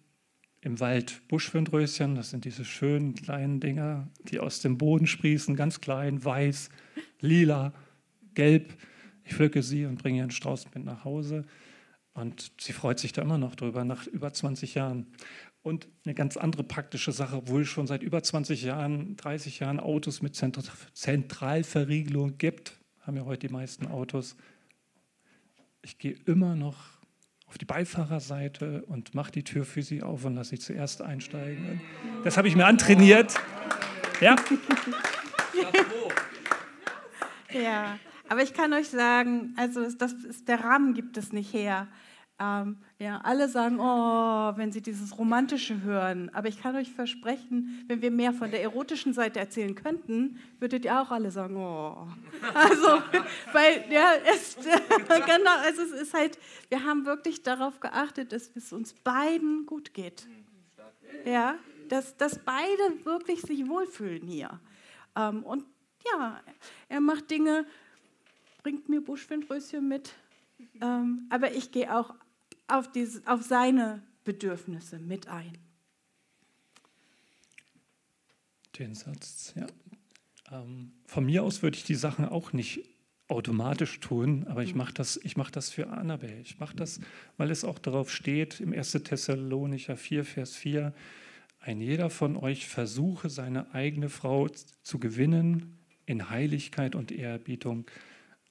im Wald Buschwindröschen. Das sind diese schönen kleinen Dinger, die aus dem Boden sprießen, ganz klein, weiß, lila, gelb. Ich pflücke sie und bringe ihren Strauß mit nach Hause. Und sie freut sich da immer noch drüber, nach über 20 Jahren. Und eine ganz andere praktische Sache, obwohl es schon seit über 20 Jahren, 30 Jahren Autos mit Zentralverriegelung gibt, haben ja heute die meisten Autos. Ich gehe immer noch auf die Beifahrerseite und mache die Tür für sie auf und lasse sie zuerst einsteigen. Das habe ich mir antrainiert. Ja?
Ja, aber ich kann euch sagen, also das ist, der Rahmen gibt es nicht her. Ähm, ja, alle sagen, oh, wenn sie dieses Romantische hören. Aber ich kann euch versprechen, wenn wir mehr von der erotischen Seite erzählen könnten, würdet ihr auch alle sagen, oh. Also, weil, ja, es, genau, also es ist halt, wir haben wirklich darauf geachtet, dass es uns beiden gut geht. Ja, dass, dass beide wirklich sich wohlfühlen hier. Ähm, und ja, er macht Dinge, bringt mir Buschwindröschen mit, ähm, aber ich gehe auch auf, diese, auf seine Bedürfnisse mit ein.
Den Satz, ja. Ähm, von mir aus würde ich die Sachen auch nicht automatisch tun, aber ich mhm. mache das, mach das für Annabelle. Ich mache das, weil es auch darauf steht, im 1. Thessalonicher 4, Vers 4, ein jeder von euch versuche, seine eigene Frau zu gewinnen in Heiligkeit und Ehrerbietung.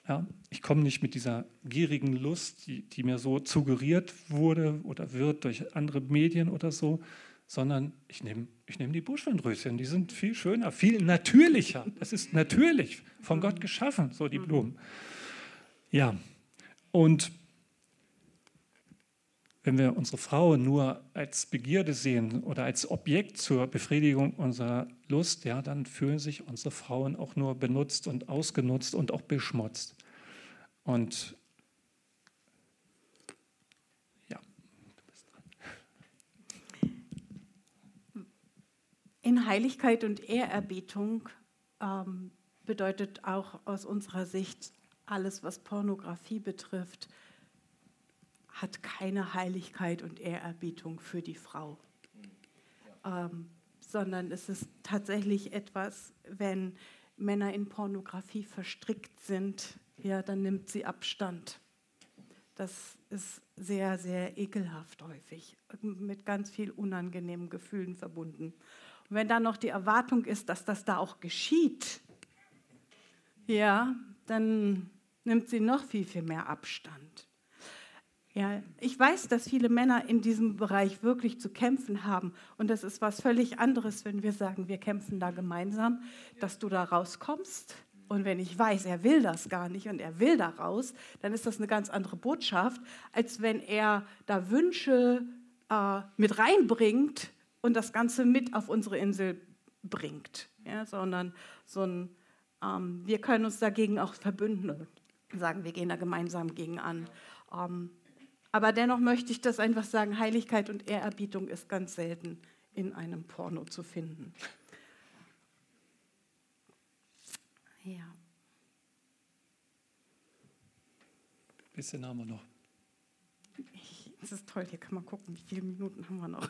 Ja, ich komme nicht mit dieser gierigen Lust, die, die mir so suggeriert wurde oder wird durch andere Medien oder so, sondern ich nehme ich nehm die Buschwindröschen, die sind viel schöner, viel natürlicher. Das ist natürlich von Gott geschaffen, so die Blumen. Ja, und wenn wir unsere Frau nur als Begierde sehen oder als Objekt zur Befriedigung unserer Lust, ja, dann fühlen sich unsere Frauen auch nur benutzt und ausgenutzt und auch beschmutzt. Und ja, du bist dran.
In Heiligkeit und Ehrerbietung ähm, bedeutet auch aus unserer Sicht alles, was Pornografie betrifft, hat keine Heiligkeit und Ehrerbietung für die Frau, ja. ähm, sondern es ist tatsächlich etwas, wenn Männer in Pornografie verstrickt sind, ja, dann nimmt sie Abstand. Das ist sehr, sehr ekelhaft häufig, mit ganz viel unangenehmen Gefühlen verbunden. Und wenn dann noch die Erwartung ist, dass das da auch geschieht, ja, dann nimmt sie noch viel, viel mehr Abstand. Ja, ich weiß, dass viele Männer in diesem Bereich wirklich zu kämpfen haben. Und das ist was völlig anderes, wenn wir sagen, wir kämpfen da gemeinsam, dass du da rauskommst. Und wenn ich weiß, er will das gar nicht und er will da raus, dann ist das eine ganz andere Botschaft, als wenn er da Wünsche äh, mit reinbringt und das Ganze mit auf unsere Insel bringt. Ja, sondern so ein, ähm, wir können uns dagegen auch verbünden und sagen, wir gehen da gemeinsam gegen an. Ähm, aber dennoch möchte ich das einfach sagen, Heiligkeit und Ehrerbietung ist ganz selten in einem Porno zu finden. Ja.
Bisschen haben wir noch.
Ich, das ist toll, hier kann man gucken, wie viele Minuten haben wir noch.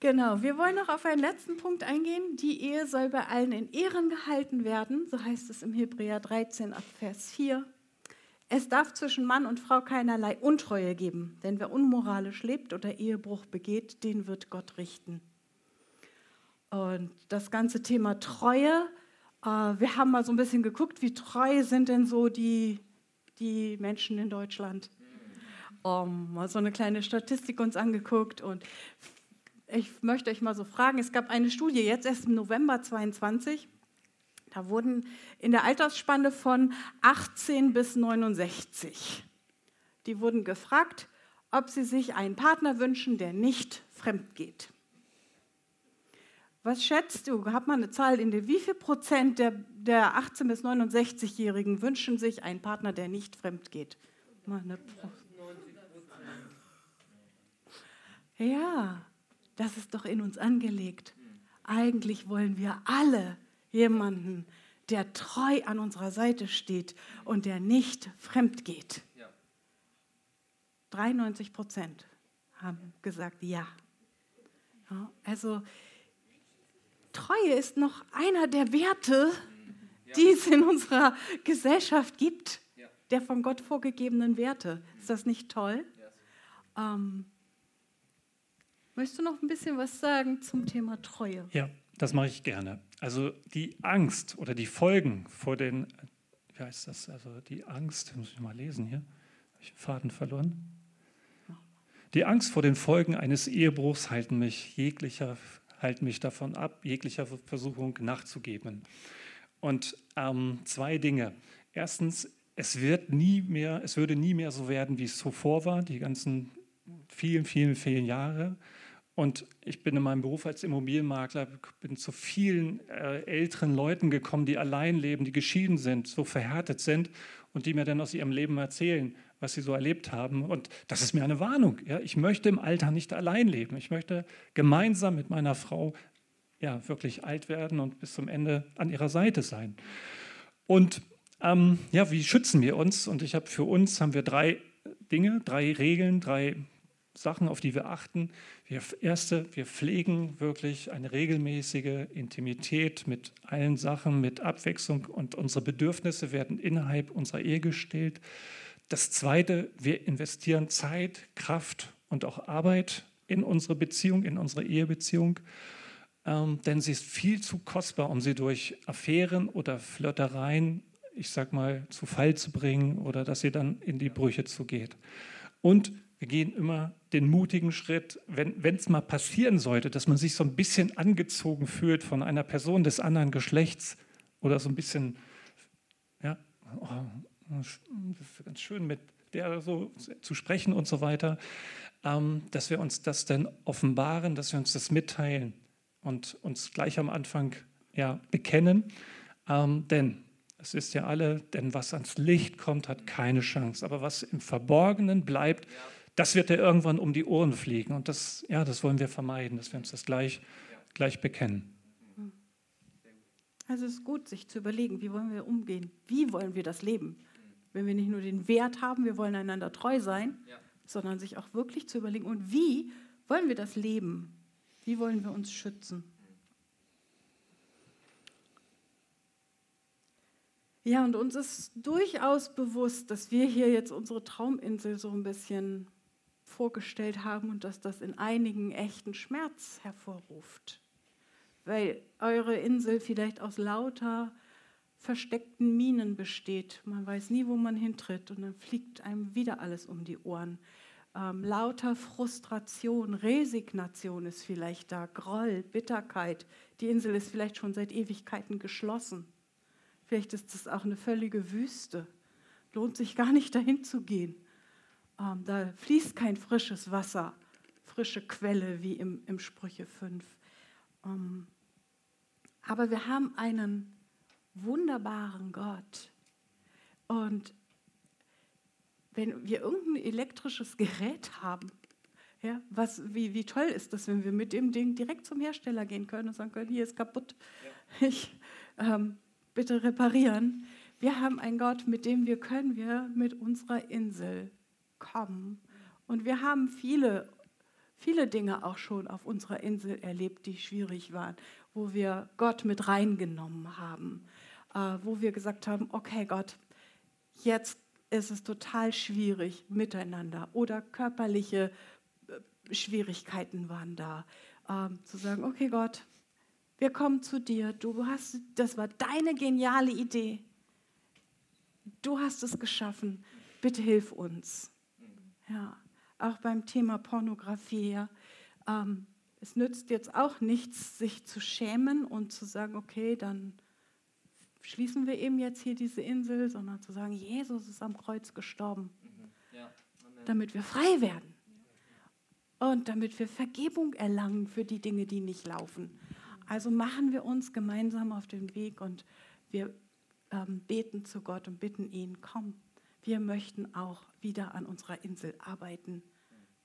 genau, wir wollen noch auf einen letzten Punkt eingehen. Die Ehe soll bei allen in Ehren gehalten werden, so heißt es im Hebräer 13 ab Vers 4. Es darf zwischen Mann und Frau keinerlei Untreue geben, denn wer unmoralisch lebt oder Ehebruch begeht, den wird Gott richten. Und das ganze Thema Treue, äh, wir haben mal so ein bisschen geguckt, wie treu sind denn so die, die Menschen in Deutschland. Um, mal so eine kleine Statistik uns angeguckt und ich möchte euch mal so fragen, es gab eine Studie jetzt erst im November 22, da wurden in der Altersspanne von 18 bis 69, die wurden gefragt, ob sie sich einen Partner wünschen, der nicht fremd geht. Was schätzt du? Hat man eine Zahl in der, wie viel Prozent der, der 18- bis 69-Jährigen wünschen sich einen Partner, der nicht fremd geht? Ja, das ist doch in uns angelegt. Eigentlich wollen wir alle jemanden, der treu an unserer Seite steht und der nicht fremd geht. 93 Prozent haben gesagt ja. ja. Also Treue ist noch einer der Werte, die es in unserer Gesellschaft gibt, der von Gott vorgegebenen Werte. Ist das nicht toll? Ähm, möchtest du noch ein bisschen was sagen zum Thema Treue?
Ja, das mache ich gerne. Also die Angst oder die Folgen vor den, wie heißt das, also die Angst, muss ich mal lesen hier, habe ich den Faden verloren? Die Angst vor den Folgen eines Ehebruchs halten mich jeglicher, halten mich davon ab, jeglicher Versuchung nachzugeben. Und ähm, zwei Dinge. Erstens, es wird nie mehr, es würde nie mehr so werden, wie es zuvor war, die ganzen vielen, vielen, vielen Jahre. Und ich bin in meinem Beruf als Immobilienmakler bin zu vielen äh, älteren Leuten gekommen, die allein leben, die geschieden sind, so verhärtet sind und die mir dann aus ihrem Leben erzählen, was sie so erlebt haben. Und das ist mir eine Warnung. Ja? Ich möchte im Alter nicht allein leben. Ich möchte gemeinsam mit meiner Frau ja, wirklich alt werden und bis zum Ende an ihrer Seite sein. Und ähm, ja, wie schützen wir uns? Und ich habe für uns haben wir drei Dinge, drei Regeln, drei Sachen, auf die wir achten. Wir, erste, wir pflegen wirklich eine regelmäßige Intimität mit allen Sachen, mit Abwechslung und unsere Bedürfnisse werden innerhalb unserer Ehe gestillt. Das zweite, wir investieren Zeit, Kraft und auch Arbeit in unsere Beziehung, in unsere Ehebeziehung, ähm, denn sie ist viel zu kostbar, um sie durch Affären oder Flirtereien, ich sag mal, zu Fall zu bringen oder dass sie dann in die Brüche zugeht. Und wir gehen immer den mutigen Schritt, wenn es mal passieren sollte, dass man sich so ein bisschen angezogen fühlt von einer Person des anderen Geschlechts oder so ein bisschen, ja, oh, das ist ganz schön mit der so zu sprechen und so weiter, ähm, dass wir uns das dann offenbaren, dass wir uns das mitteilen und uns gleich am Anfang ja, bekennen. Ähm, denn es ist ja alle, denn was ans Licht kommt, hat keine Chance. Aber was im Verborgenen bleibt, das wird dir irgendwann um die Ohren fliegen. Und das, ja, das wollen wir vermeiden, dass wir uns das gleich, gleich bekennen.
Also es ist gut, sich zu überlegen, wie wollen wir umgehen? Wie wollen wir das leben? Wenn wir nicht nur den Wert haben, wir wollen einander treu sein, ja. sondern sich auch wirklich zu überlegen, und wie wollen wir das leben? Wie wollen wir uns schützen? Ja, und uns ist durchaus bewusst, dass wir hier jetzt unsere Trauminsel so ein bisschen vorgestellt haben und dass das in einigen echten Schmerz hervorruft. Weil eure Insel vielleicht aus lauter versteckten Minen besteht. Man weiß nie, wo man hintritt und dann fliegt einem wieder alles um die Ohren. Ähm, lauter Frustration, Resignation ist vielleicht da, Groll, Bitterkeit. Die Insel ist vielleicht schon seit Ewigkeiten geschlossen. Vielleicht ist es auch eine völlige Wüste. Lohnt sich gar nicht dahin zu gehen. Ähm, da fließt kein frisches Wasser, frische Quelle wie im, im Sprüche 5. Ähm, aber wir haben einen wunderbaren Gott. Und wenn wir irgendein elektrisches Gerät haben, ja, was, wie, wie toll ist das, wenn wir mit dem Ding direkt zum Hersteller gehen können und sagen können, hier ist kaputt. Ich, ähm, bitte reparieren. Wir haben einen Gott, mit dem wir können wir mit unserer Insel kommen. Und wir haben viele, viele Dinge auch schon auf unserer Insel erlebt, die schwierig waren, wo wir Gott mit reingenommen haben, wo wir gesagt haben, okay Gott, jetzt ist es total schwierig miteinander oder körperliche äh, Schwierigkeiten waren da. Ähm, zu sagen, okay Gott, wir kommen zu dir. Du hast, das war deine geniale Idee. Du hast es geschaffen. Bitte hilf uns. Ja, auch beim Thema Pornografie. Ja. Ähm, es nützt jetzt auch nichts, sich zu schämen und zu sagen, okay, dann schließen wir eben jetzt hier diese Insel, sondern zu sagen, Jesus ist am Kreuz gestorben, mhm. ja. damit wir frei werden und damit wir Vergebung erlangen für die Dinge, die nicht laufen. Also machen wir uns gemeinsam auf den Weg und wir ähm, beten zu Gott und bitten ihn, komm, wir möchten auch wieder an unserer Insel arbeiten.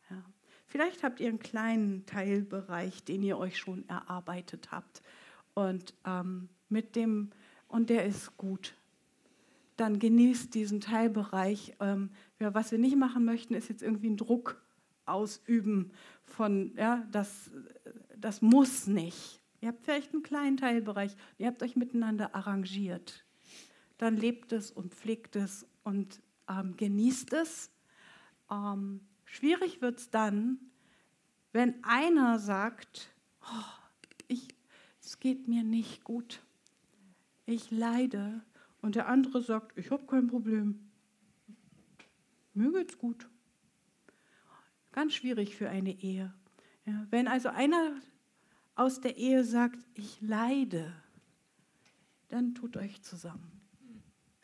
Ja. Vielleicht habt ihr einen kleinen Teilbereich, den ihr euch schon erarbeitet habt und ähm, mit dem und der ist gut. Dann genießt diesen Teilbereich. Ähm, was wir nicht machen möchten, ist jetzt irgendwie einen Druck ausüben von, ja, das, das muss nicht. Ihr habt vielleicht einen kleinen Teilbereich, ihr habt euch miteinander arrangiert. Dann lebt es und pflegt es und ähm, genießt es. Ähm, schwierig wird es dann, wenn einer sagt, oh, ich, es geht mir nicht gut, ich leide, und der andere sagt, ich habe kein Problem, mir geht's gut. Ganz schwierig für eine Ehe. Ja, wenn also einer aus der Ehe sagt, ich leide, dann tut euch zusammen.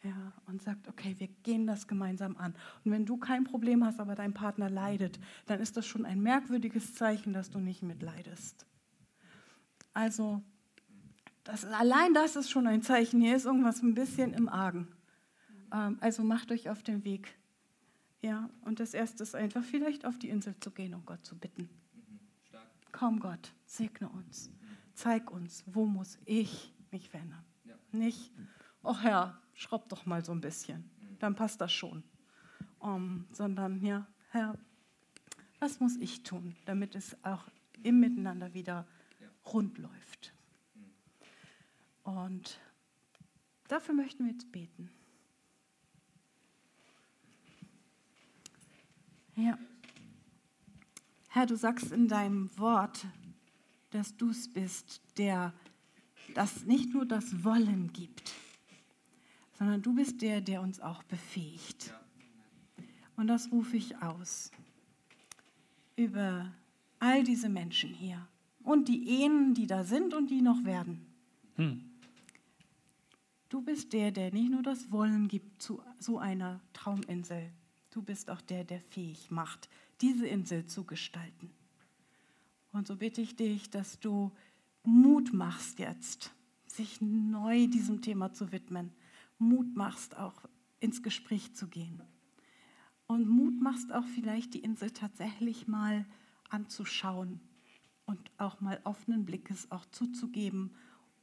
Ja, und sagt, okay, wir gehen das gemeinsam an. Und wenn du kein Problem hast, aber dein Partner leidet, dann ist das schon ein merkwürdiges Zeichen, dass du nicht mitleidest. Also, das, allein das ist schon ein Zeichen. Hier ist irgendwas ein bisschen im Argen. Ähm, also macht euch auf den Weg. Ja, und das erste ist einfach vielleicht auf die Insel zu gehen und Gott zu bitten. Komm Gott, segne uns. Zeig uns, wo muss ich mich verändern. Ja. Nicht, oh Herr, schraub doch mal so ein bisschen, dann passt das schon. Um, sondern, ja, Herr, was muss ich tun, damit es auch im Miteinander wieder rund läuft? Und dafür möchten wir jetzt beten. Ja. Herr, du sagst in deinem Wort, dass du es bist, der das nicht nur das Wollen gibt, sondern du bist der, der uns auch befähigt. Und das rufe ich aus über all diese Menschen hier und die Ehen, die da sind und die noch werden. Hm. Du bist der, der nicht nur das Wollen gibt zu so einer Trauminsel, du bist auch der, der fähig macht, diese Insel zu gestalten. Und so bitte ich dich, dass du Mut machst jetzt, sich neu diesem Thema zu widmen. Mut machst auch ins Gespräch zu gehen. und Mut machst, auch vielleicht die Insel tatsächlich mal anzuschauen und auch mal offenen Blickes auch zuzugeben,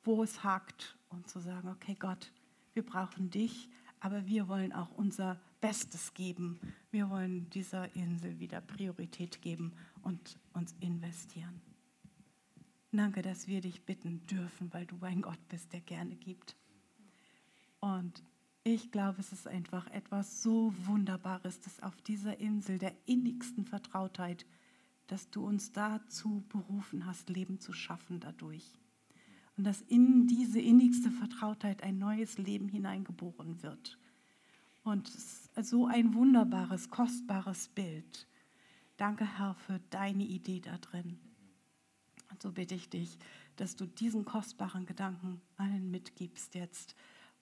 wo es hakt und zu sagen, okay Gott, wir brauchen dich, aber wir wollen auch unser Bestes geben. Wir wollen dieser Insel wieder Priorität geben und uns investieren. Danke, dass wir dich bitten dürfen, weil du ein Gott bist, der gerne gibt. Und ich glaube, es ist einfach etwas so Wunderbares, dass auf dieser Insel der innigsten Vertrautheit, dass du uns dazu berufen hast, Leben zu schaffen dadurch. Und dass in diese innigste Vertrautheit ein neues Leben hineingeboren wird. Und so ein wunderbares, kostbares Bild. Danke, Herr, für deine Idee da drin. Und so bitte ich dich, dass du diesen kostbaren Gedanken allen mitgibst jetzt.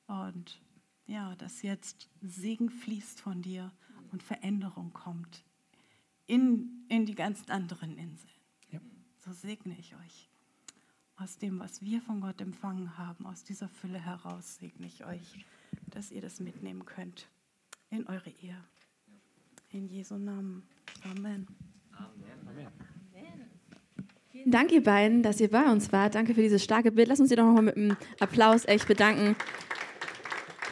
Und ja, dass jetzt Segen fließt von dir und Veränderung kommt in, in die ganzen anderen Inseln. Ja. So segne ich euch. Aus dem, was wir von Gott empfangen haben, aus dieser Fülle heraus segne ich euch, dass ihr das mitnehmen könnt in eure Ehe. In Jesu Namen. Amen. Amen.
Vielen Dank, ihr beiden, dass ihr bei uns wart. Danke für dieses starke Bild. Lass uns sie doch nochmal mit einem Applaus echt bedanken.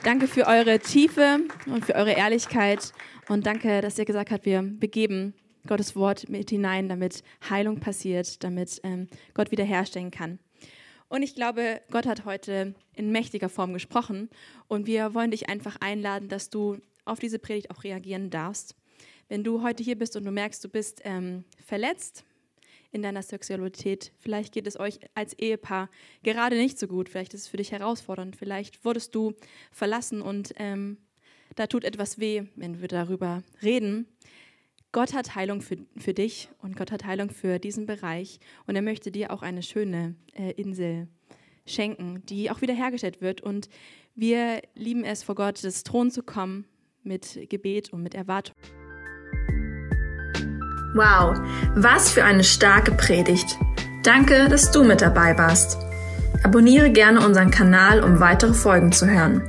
Danke für eure Tiefe und für eure Ehrlichkeit. Und danke, dass ihr gesagt habt, wir begeben Gottes Wort mit hinein, damit Heilung passiert, damit ähm, Gott wiederherstellen kann. Und ich glaube, Gott hat heute in mächtiger Form gesprochen. Und wir wollen dich einfach einladen, dass du auf diese Predigt auch reagieren darfst. Wenn du heute hier bist und du merkst, du bist ähm, verletzt in deiner Sexualität, vielleicht geht es euch als Ehepaar gerade nicht so gut, vielleicht ist es für dich herausfordernd, vielleicht wurdest du verlassen und ähm, da tut etwas weh, wenn wir darüber reden. Gott hat Heilung für, für dich und Gott hat Heilung für diesen Bereich und er möchte dir auch eine schöne äh, Insel schenken, die auch wiederhergestellt wird. Und wir lieben es, vor Gottes Thron zu kommen mit Gebet und mit Erwartung. Wow, was für eine starke Predigt. Danke, dass du mit dabei warst. Abonniere gerne unseren Kanal, um weitere Folgen zu hören.